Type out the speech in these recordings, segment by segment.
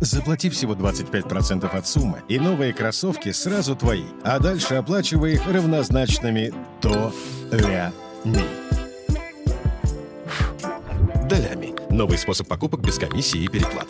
Заплати всего 25% от суммы, и новые кроссовки сразу твои, а дальше оплачивай их равнозначными долями. Долями. Новый способ покупок без комиссии и переплат.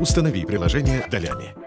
Установи приложение «Долями».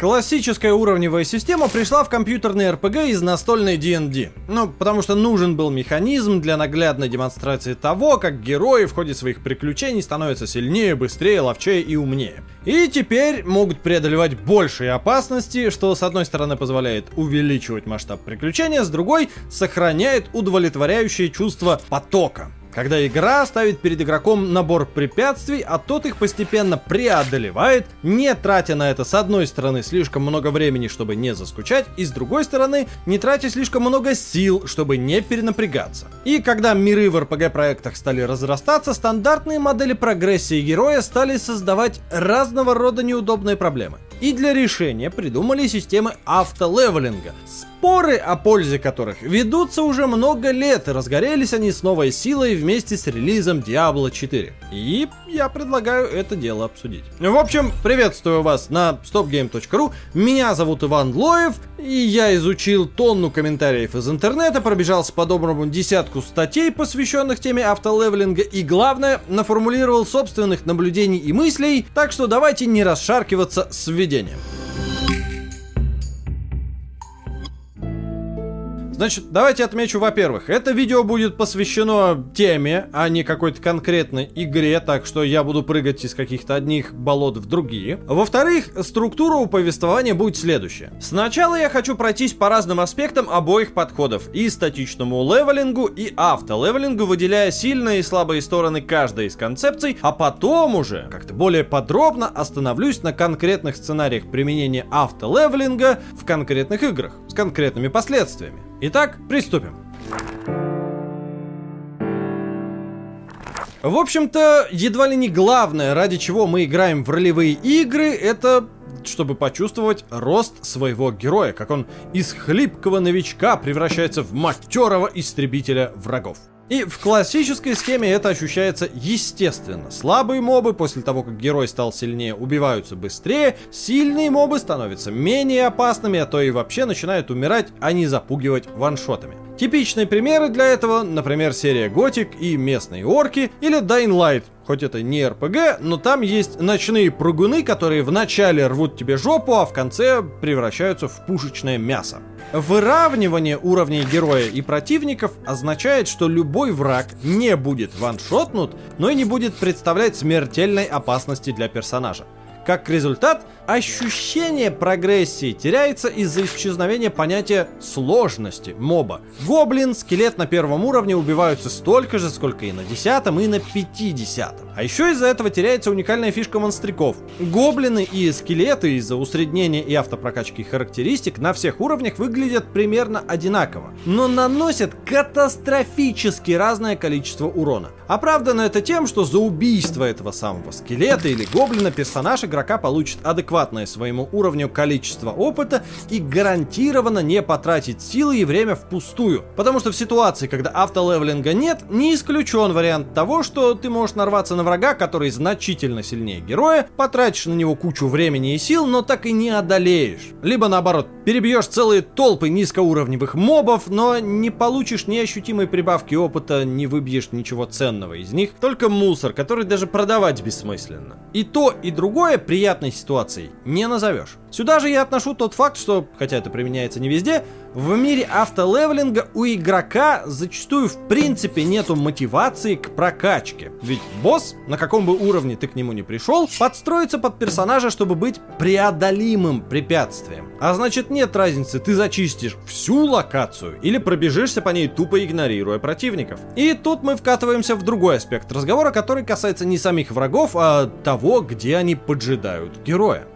Классическая уровневая система пришла в компьютерный RPG из настольной D&D. Ну, потому что нужен был механизм для наглядной демонстрации того, как герои в ходе своих приключений становятся сильнее, быстрее, ловчее и умнее. И теперь могут преодолевать большие опасности, что с одной стороны позволяет увеличивать масштаб приключения, с другой сохраняет удовлетворяющее чувство потока когда игра ставит перед игроком набор препятствий, а тот их постепенно преодолевает, не тратя на это с одной стороны слишком много времени, чтобы не заскучать, и с другой стороны не тратя слишком много сил, чтобы не перенапрягаться. И когда миры в RPG проектах стали разрастаться, стандартные модели прогрессии героя стали создавать разного рода неудобные проблемы. И для решения придумали системы автолевелинга, споры о пользе которых ведутся уже много лет, и разгорелись они с новой силой вместе с релизом Diablo 4. И я предлагаю это дело обсудить. В общем, приветствую вас на stopgame.ru, меня зовут Иван Лоев, и я изучил тонну комментариев из интернета, пробежался по доброму десятку статей, посвященных теме автолевелинга, и главное, наформулировал собственных наблюдений и мыслей, так что давайте не расшаркиваться с введением. Значит, давайте отмечу, во-первых, это видео будет посвящено теме, а не какой-то конкретной игре, так что я буду прыгать из каких-то одних болот в другие. Во-вторых, структура у повествования будет следующая. Сначала я хочу пройтись по разным аспектам обоих подходов, и статичному левелингу, и автолевелингу, выделяя сильные и слабые стороны каждой из концепций, а потом уже как-то более подробно остановлюсь на конкретных сценариях применения автолевелинга в конкретных играх, с конкретными последствиями. Итак, приступим. В общем-то, едва ли не главное, ради чего мы играем в ролевые игры, это чтобы почувствовать рост своего героя, как он из хлипкого новичка превращается в матерого истребителя врагов. И в классической схеме это ощущается естественно. Слабые мобы после того, как герой стал сильнее, убиваются быстрее, сильные мобы становятся менее опасными, а то и вообще начинают умирать, а не запугивать ваншотами. Типичные примеры для этого, например, серия Готик и местные орки, или Dying Light, хоть это не РПГ, но там есть ночные прыгуны, которые вначале рвут тебе жопу, а в конце превращаются в пушечное мясо. Выравнивание уровней героя и противников означает, что любой враг не будет ваншотнут, но и не будет представлять смертельной опасности для персонажа. Как результат, ощущение прогрессии теряется из-за исчезновения понятия сложности моба. Гоблин, скелет на первом уровне убиваются столько же, сколько и на десятом, и на пятидесятом. А еще из-за этого теряется уникальная фишка монстриков. Гоблины и скелеты из-за усреднения и автопрокачки характеристик на всех уровнях выглядят примерно одинаково, но наносят катастрофически разное количество урона. Оправдано это тем, что за убийство этого самого скелета или гоблина персонаж игрока получит адекватное своему уровню количество опыта и гарантированно не потратит силы и время впустую. Потому что в ситуации, когда автолевелинга нет, не исключен вариант того, что ты можешь нарваться на врага, который значительно сильнее героя, потратишь на него кучу времени и сил, но так и не одолеешь. Либо наоборот, перебьешь целые толпы низкоуровневых мобов, но не получишь ни ощутимой прибавки опыта, не выбьешь ничего ценного из них, только мусор, который даже продавать бессмысленно. И то, и другое приятной ситуацией не назовешь. Сюда же я отношу тот факт, что, хотя это применяется не везде, в мире автолевелинга у игрока зачастую в принципе нету мотивации к прокачке. Ведь босс, на каком бы уровне ты к нему не пришел, подстроится под персонажа, чтобы быть преодолимым препятствием. А значит нет разницы, ты зачистишь всю локацию или пробежишься по ней тупо игнорируя противников. И тут мы вкатываемся в другой аспект разговора, который касается не самих врагов, а того, где они поджидают героя.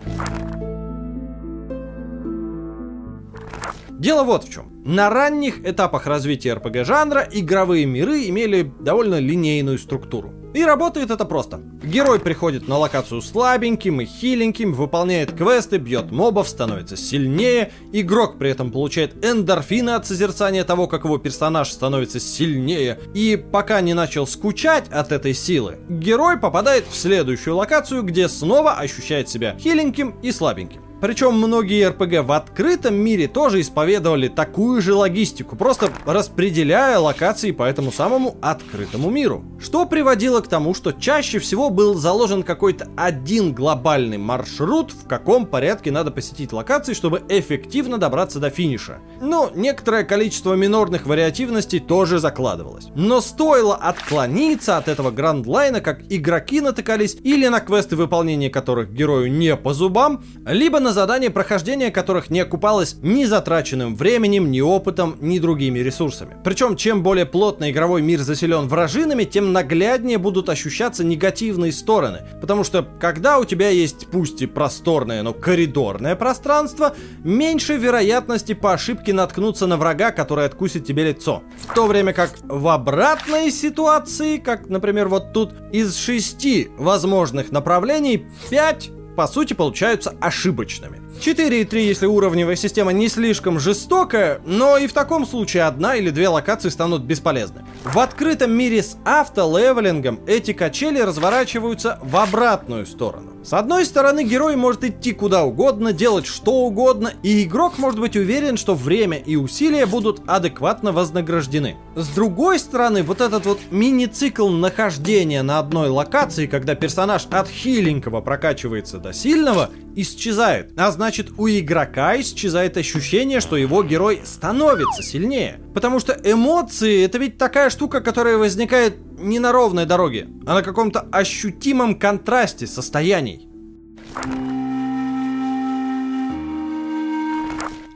Дело вот в чем. На ранних этапах развития RPG жанра игровые миры имели довольно линейную структуру. И работает это просто. Герой приходит на локацию слабеньким и хиленьким, выполняет квесты, бьет мобов, становится сильнее. Игрок при этом получает эндорфины от созерцания того, как его персонаж становится сильнее. И пока не начал скучать от этой силы, герой попадает в следующую локацию, где снова ощущает себя хиленьким и слабеньким. Причем многие РПГ в открытом мире тоже исповедовали такую же логистику, просто распределяя локации по этому самому открытому миру. Что приводило к тому, что чаще всего был заложен какой-то один глобальный маршрут, в каком порядке надо посетить локации, чтобы эффективно добраться до финиша. Но некоторое количество минорных вариативностей тоже закладывалось. Но стоило отклониться от этого грандлайна, как игроки натыкались или на квесты, выполнения которых герою не по зубам, либо на задания, прохождения которых не окупалось ни затраченным временем, ни опытом, ни другими ресурсами. Причем, чем более плотно игровой мир заселен вражинами, тем нагляднее будут ощущаться негативные стороны. Потому что, когда у тебя есть пусть и просторное, но коридорное пространство, меньше вероятности по ошибке наткнуться на врага, который откусит тебе лицо. В то время как в обратной ситуации, как, например, вот тут, из шести возможных направлений, 5 по сути получаются ошибочными. 4,3, если уровневая система не слишком жестокая, но и в таком случае одна или две локации станут бесполезны. В открытом мире с автолевелингом эти качели разворачиваются в обратную сторону. С одной стороны, герой может идти куда угодно, делать что угодно, и игрок может быть уверен, что время и усилия будут адекватно вознаграждены. С другой стороны, вот этот вот мини-цикл нахождения на одной локации, когда персонаж от хиленького прокачивается до сильного, исчезает. А значит, у игрока исчезает ощущение, что его герой становится сильнее. Потому что эмоции это ведь такая штука, которая возникает не на ровной дороге, а на каком-то ощутимом контрасте состояний.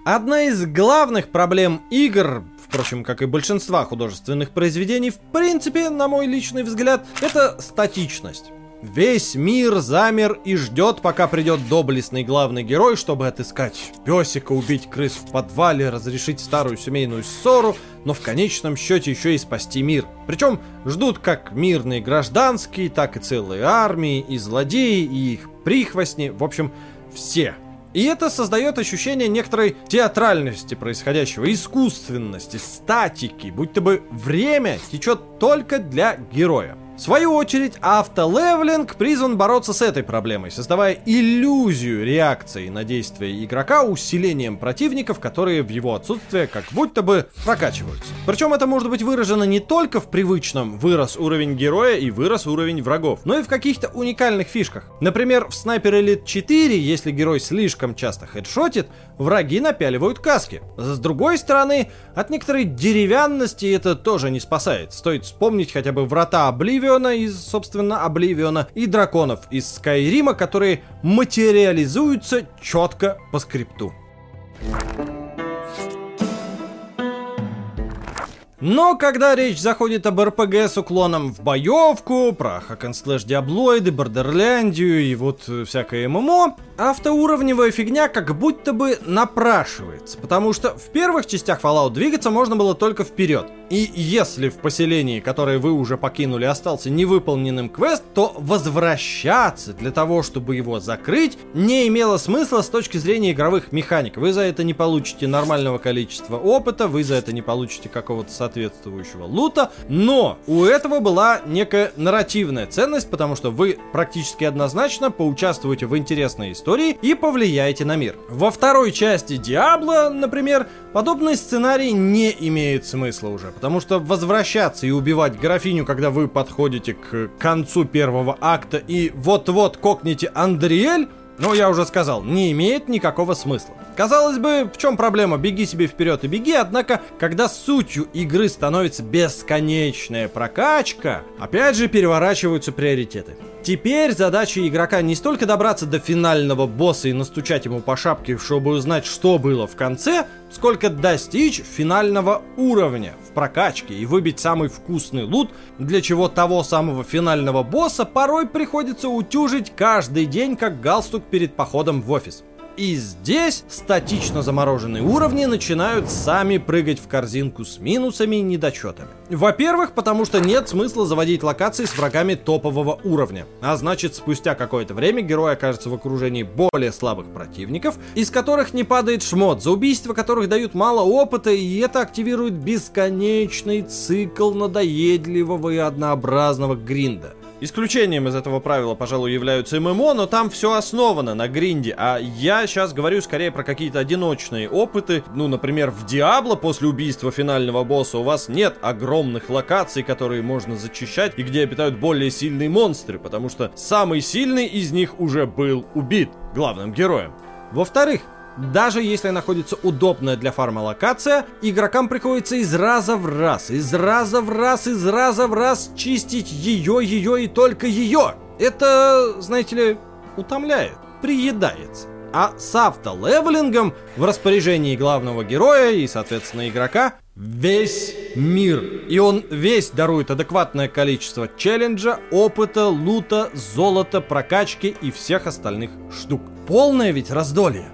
Одна из главных проблем игр, впрочем, как и большинства художественных произведений, в принципе, на мой личный взгляд, это статичность. Весь мир замер и ждет, пока придет доблестный главный герой, чтобы отыскать песика, убить крыс в подвале, разрешить старую семейную ссору, но в конечном счете еще и спасти мир. Причем ждут как мирные гражданские, так и целые армии, и злодеи, и их прихвостни, в общем, все. И это создает ощущение некоторой театральности происходящего, искусственности, статики, будто бы время течет только для героя. В свою очередь, автолевелинг призван бороться с этой проблемой, создавая иллюзию реакции на действия игрока усилением противников, которые в его отсутствие как будто бы прокачиваются. Причем это может быть выражено не только в привычном вырос уровень героя и вырос уровень врагов, но и в каких-то уникальных фишках. Например, в Sniper Elite 4, если герой слишком часто хедшотит, враги напяливают каски. С другой стороны, от некоторой деревянности это тоже не спасает. Стоит вспомнить хотя бы врата Обливиона из, собственно, Обливиона и драконов из Скайрима, которые материализуются четко по скрипту. Но когда речь заходит об РПГ с уклоном в боевку, про hack and slash диаблоиды, бордерляндию и вот всякое ММО, автоуровневая фигня как будто бы напрашивается, потому что в первых частях Fallout двигаться можно было только вперед. И если в поселении, которое вы уже покинули, остался невыполненным квест, то возвращаться для того, чтобы его закрыть, не имело смысла с точки зрения игровых механик. Вы за это не получите нормального количества опыта, вы за это не получите какого-то соответствующего лута, но у этого была некая нарративная ценность, потому что вы практически однозначно поучаствуете в интересной истории и повлияете на мир. Во второй части Диабло, например, подобный сценарий не имеет смысла уже, потому что возвращаться и убивать графиню, когда вы подходите к концу первого акта и вот-вот кокнете Андриэль, ну, я уже сказал, не имеет никакого смысла. Казалось бы, в чем проблема? Беги себе вперед и беги, однако, когда сутью игры становится бесконечная прокачка, опять же переворачиваются приоритеты. Теперь задача игрока не столько добраться до финального босса и настучать ему по шапке, чтобы узнать, что было в конце, сколько достичь финального уровня в прокачке и выбить самый вкусный лут, для чего того самого финального босса порой приходится утюжить каждый день, как галстук перед походом в офис. И здесь статично замороженные уровни начинают сами прыгать в корзинку с минусами и недочетами. Во-первых, потому что нет смысла заводить локации с врагами топового уровня. А значит, спустя какое-то время герой окажется в окружении более слабых противников, из которых не падает шмот, за убийство которых дают мало опыта, и это активирует бесконечный цикл надоедливого и однообразного гринда. Исключением из этого правила, пожалуй, являются ММО, но там все основано на гринде. А я сейчас говорю скорее про какие-то одиночные опыты. Ну, например, в Диабло после убийства финального босса у вас нет огромных локаций, которые можно зачищать и где обитают более сильные монстры, потому что самый сильный из них уже был убит главным героем. Во-вторых, даже если находится удобная для фарма локация, игрокам приходится из раза в раз, из раза в раз, из раза в раз чистить ее, ее и только ее. Это, знаете ли, утомляет, приедается. А с автолевелингом в распоряжении главного героя и, соответственно, игрока весь мир. И он весь дарует адекватное количество челленджа, опыта, лута, золота, прокачки и всех остальных штук. Полное ведь раздолье.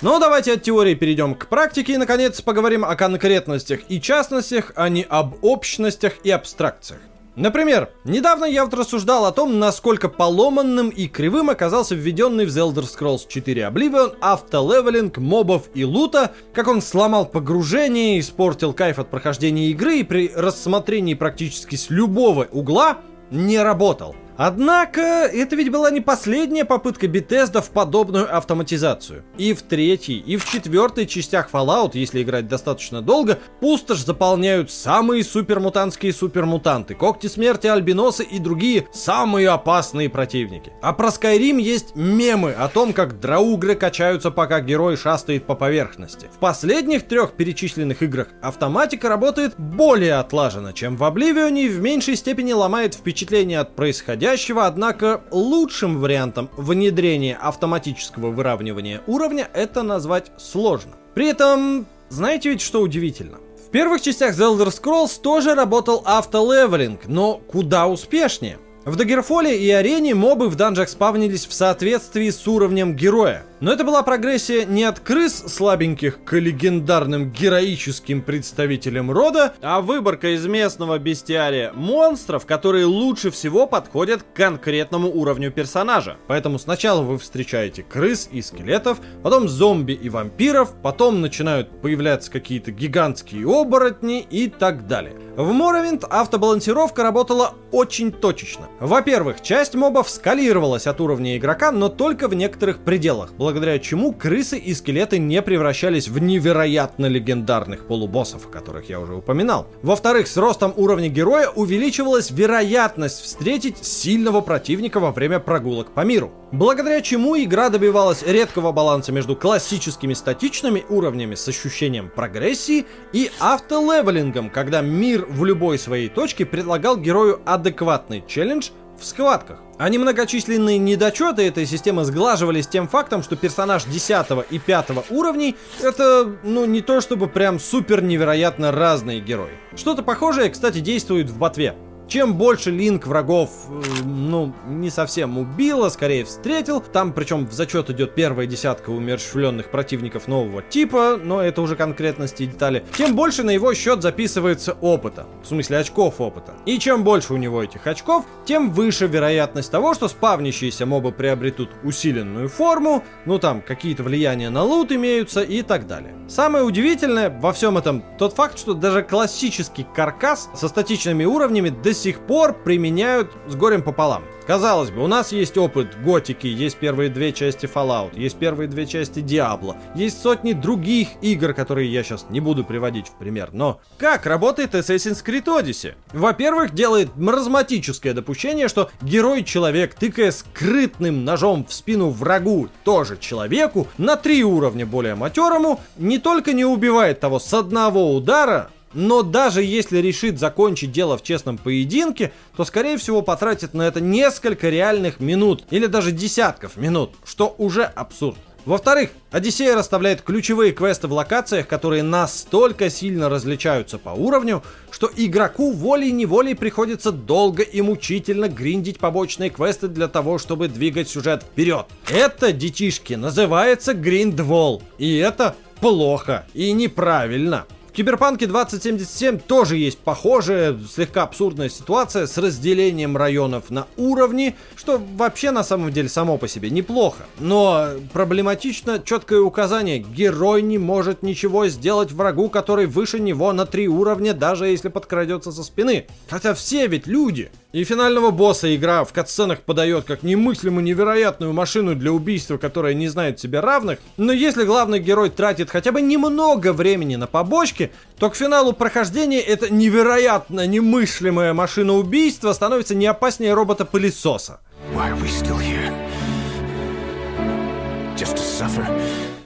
Ну, давайте от теории перейдем к практике и, наконец, поговорим о конкретностях и частностях, а не об общностях и абстракциях. Например, недавно я вот рассуждал о том, насколько поломанным и кривым оказался введенный в The Elder Scrolls 4 Oblivion автолевелинг мобов и лута, как он сломал погружение, испортил кайф от прохождения игры и при рассмотрении практически с любого угла не работал. Однако, это ведь была не последняя попытка Bethesda в подобную автоматизацию. И в третьей, и в четвертой частях Fallout, если играть достаточно долго, пустошь заполняют самые супермутантские супермутанты, когти смерти, альбиносы и другие самые опасные противники. А про Skyrim есть мемы о том, как драугры качаются, пока герой шастает по поверхности. В последних трех перечисленных играх автоматика работает более отлаженно, чем в Oblivion и в меньшей степени ломает впечатление от происходящего происходящего, однако лучшим вариантом внедрения автоматического выравнивания уровня это назвать сложно. При этом, знаете ведь что удивительно? В первых частях The Elder Scrolls тоже работал автолевелинг, но куда успешнее. В Дагерфоле и Арене мобы в данжах спавнились в соответствии с уровнем героя. Но это была прогрессия не от крыс слабеньких к легендарным героическим представителям рода, а выборка из местного бестиария монстров, которые лучше всего подходят к конкретному уровню персонажа. Поэтому сначала вы встречаете крыс и скелетов, потом зомби и вампиров, потом начинают появляться какие-то гигантские оборотни и так далее. В Morrowind автобалансировка работала очень точечно. Во-первых, часть мобов скалировалась от уровня игрока, но только в некоторых пределах, благодаря чему крысы и скелеты не превращались в невероятно легендарных полубоссов, о которых я уже упоминал. Во-вторых, с ростом уровня героя увеличивалась вероятность встретить сильного противника во время прогулок по миру. Благодаря чему игра добивалась редкого баланса между классическими статичными уровнями с ощущением прогрессии и автолевелингом, когда мир в любой своей точке предлагал герою адекватный челлендж в схватках. А немногочисленные недочеты этой системы сглаживались тем фактом, что персонаж 10 и 5 уровней это, ну, не то чтобы прям супер невероятно разные герои. Что-то похожее, кстати, действует в ботве. Чем больше Линк врагов, э, ну, не совсем убил, а скорее встретил, там причем в зачет идет первая десятка умерщвленных противников нового типа, но это уже конкретности и детали, тем больше на его счет записывается опыта, в смысле очков опыта. И чем больше у него этих очков, тем выше вероятность того, что спавнящиеся мобы приобретут усиленную форму, ну там какие-то влияния на лут имеются и так далее. Самое удивительное во всем этом тот факт, что даже классический каркас со статичными уровнями до сих пор применяют с горем пополам. Казалось бы, у нас есть опыт готики, есть первые две части Fallout, есть первые две части Diablo, есть сотни других игр, которые я сейчас не буду приводить в пример, но как работает Assassin's Creed Odyssey? Во-первых, делает маразматическое допущение, что герой-человек, тыкая скрытным ножом в спину врагу, тоже человеку, на три уровня более матерому, не только не убивает того с одного удара, но даже если решит закончить дело в честном поединке, то скорее всего потратит на это несколько реальных минут или даже десятков минут, что уже абсурд. Во-вторых, Одиссея расставляет ключевые квесты в локациях, которые настолько сильно различаются по уровню, что игроку волей-неволей приходится долго и мучительно гриндить побочные квесты для того, чтобы двигать сюжет вперед. Это, детишки, называется гриндвол. И это плохо и неправильно. Киберпанке 2077 тоже есть похожая, слегка абсурдная ситуация с разделением районов на уровни, что вообще на самом деле само по себе неплохо. Но проблематично четкое указание, герой не может ничего сделать врагу, который выше него на три уровня, даже если подкрадется со спины. Хотя все ведь люди. И финального босса игра в катсценах подает как немыслимо невероятную машину для убийства, которая не знает себе равных, но если главный герой тратит хотя бы немного времени на побочки, то к финалу прохождения эта невероятно немыслимая машина убийства становится не опаснее робота-пылесоса. Just to suffer.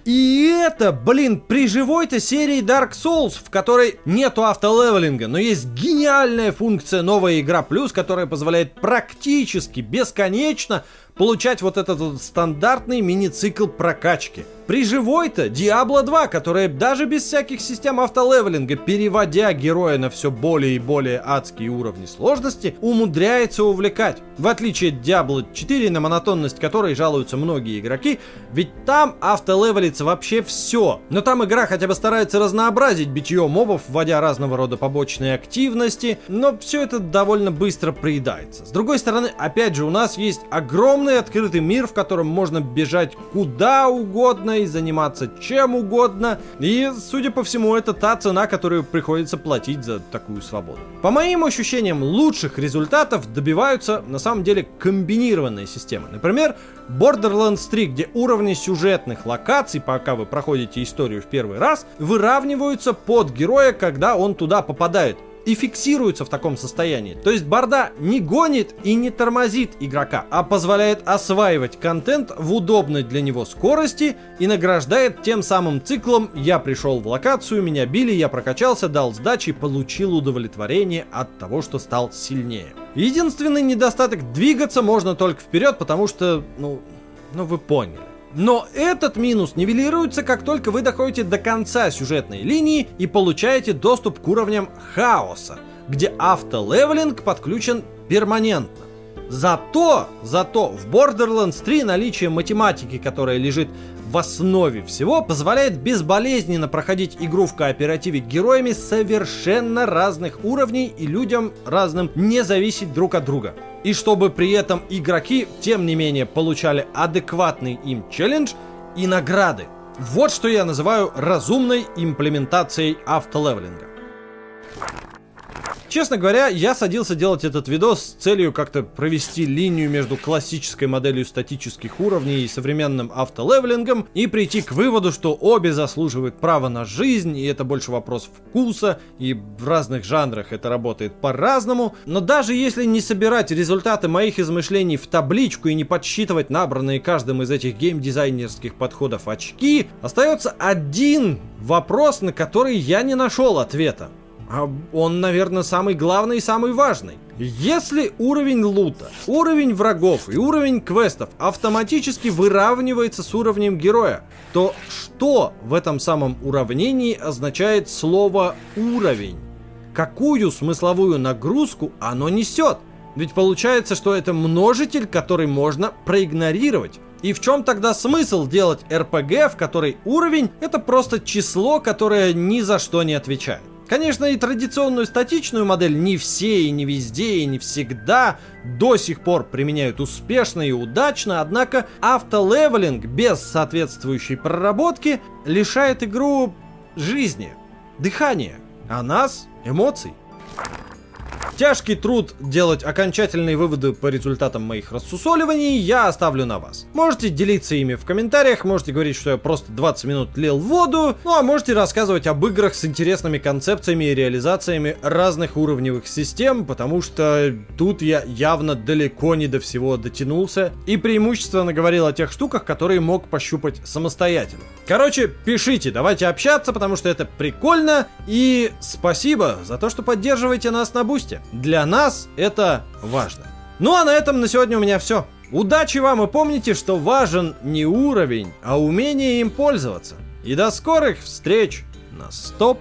И это, блин, при живой-то серии Dark Souls, в которой нету автолевелинга, но есть гениальная функция новая игра плюс, которая позволяет практически бесконечно получать вот этот вот стандартный мини-цикл прокачки. При живой-то Diablo 2, которая даже без всяких систем автолевелинга, переводя героя на все более и более адские уровни сложности, умудряется увлекать. В отличие от Diablo 4, на монотонность которой жалуются многие игроки, ведь там автолевелится вообще все. Но там игра хотя бы старается разнообразить битье мобов, вводя разного рода побочные активности, но все это довольно быстро приедается. С другой стороны, опять же, у нас есть огромный открытый мир, в котором можно бежать куда угодно, угодно и заниматься чем угодно. И, судя по всему, это та цена, которую приходится платить за такую свободу. По моим ощущениям, лучших результатов добиваются на самом деле комбинированные системы. Например, Borderlands 3, где уровни сюжетных локаций, пока вы проходите историю в первый раз, выравниваются под героя, когда он туда попадает и фиксируется в таком состоянии. То есть Барда не гонит и не тормозит игрока, а позволяет осваивать контент в удобной для него скорости и награждает тем самым циклом «я пришел в локацию, меня били, я прокачался, дал сдачи получил удовлетворение от того, что стал сильнее». Единственный недостаток двигаться можно только вперед, потому что, ну, ну вы поняли. Но этот минус нивелируется, как только вы доходите до конца сюжетной линии и получаете доступ к уровням хаоса, где автолевелинг подключен перманентно. Зато, зато в Borderlands 3 наличие математики, которая лежит в основе всего, позволяет безболезненно проходить игру в кооперативе героями совершенно разных уровней и людям разным не зависеть друг от друга. И чтобы при этом игроки, тем не менее, получали адекватный им челлендж и награды. Вот что я называю разумной имплементацией автолевелинга. Честно говоря, я садился делать этот видос с целью как-то провести линию между классической моделью статических уровней и современным автолевелингом и прийти к выводу, что обе заслуживают права на жизнь, и это больше вопрос вкуса, и в разных жанрах это работает по-разному. Но даже если не собирать результаты моих измышлений в табличку и не подсчитывать набранные каждым из этих геймдизайнерских подходов очки, остается один вопрос, на который я не нашел ответа. А он, наверное, самый главный и самый важный. Если уровень лута, уровень врагов и уровень квестов автоматически выравнивается с уровнем героя, то что в этом самом уравнении означает слово «уровень»? Какую смысловую нагрузку оно несет? Ведь получается, что это множитель, который можно проигнорировать. И в чем тогда смысл делать РПГ, в которой уровень это просто число, которое ни за что не отвечает? Конечно, и традиционную статичную модель не все и не везде и не всегда до сих пор применяют успешно и удачно, однако автолевелинг без соответствующей проработки лишает игру жизни, дыхания, а нас эмоций. Тяжкий труд делать окончательные выводы по результатам моих рассусоливаний я оставлю на вас. Можете делиться ими в комментариях, можете говорить, что я просто 20 минут лил воду, ну а можете рассказывать об играх с интересными концепциями и реализациями разных уровневых систем, потому что тут я явно далеко не до всего дотянулся и преимущественно говорил о тех штуках, которые мог пощупать самостоятельно. Короче, пишите, давайте общаться, потому что это прикольно и спасибо за то, что поддерживаете нас на бусте. Для нас это важно. Ну а на этом на сегодня у меня все. Удачи вам и помните, что важен не уровень, а умение им пользоваться. И до скорых встреч на Стоп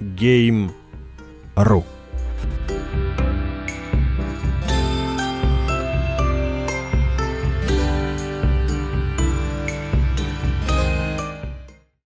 Гейм.ру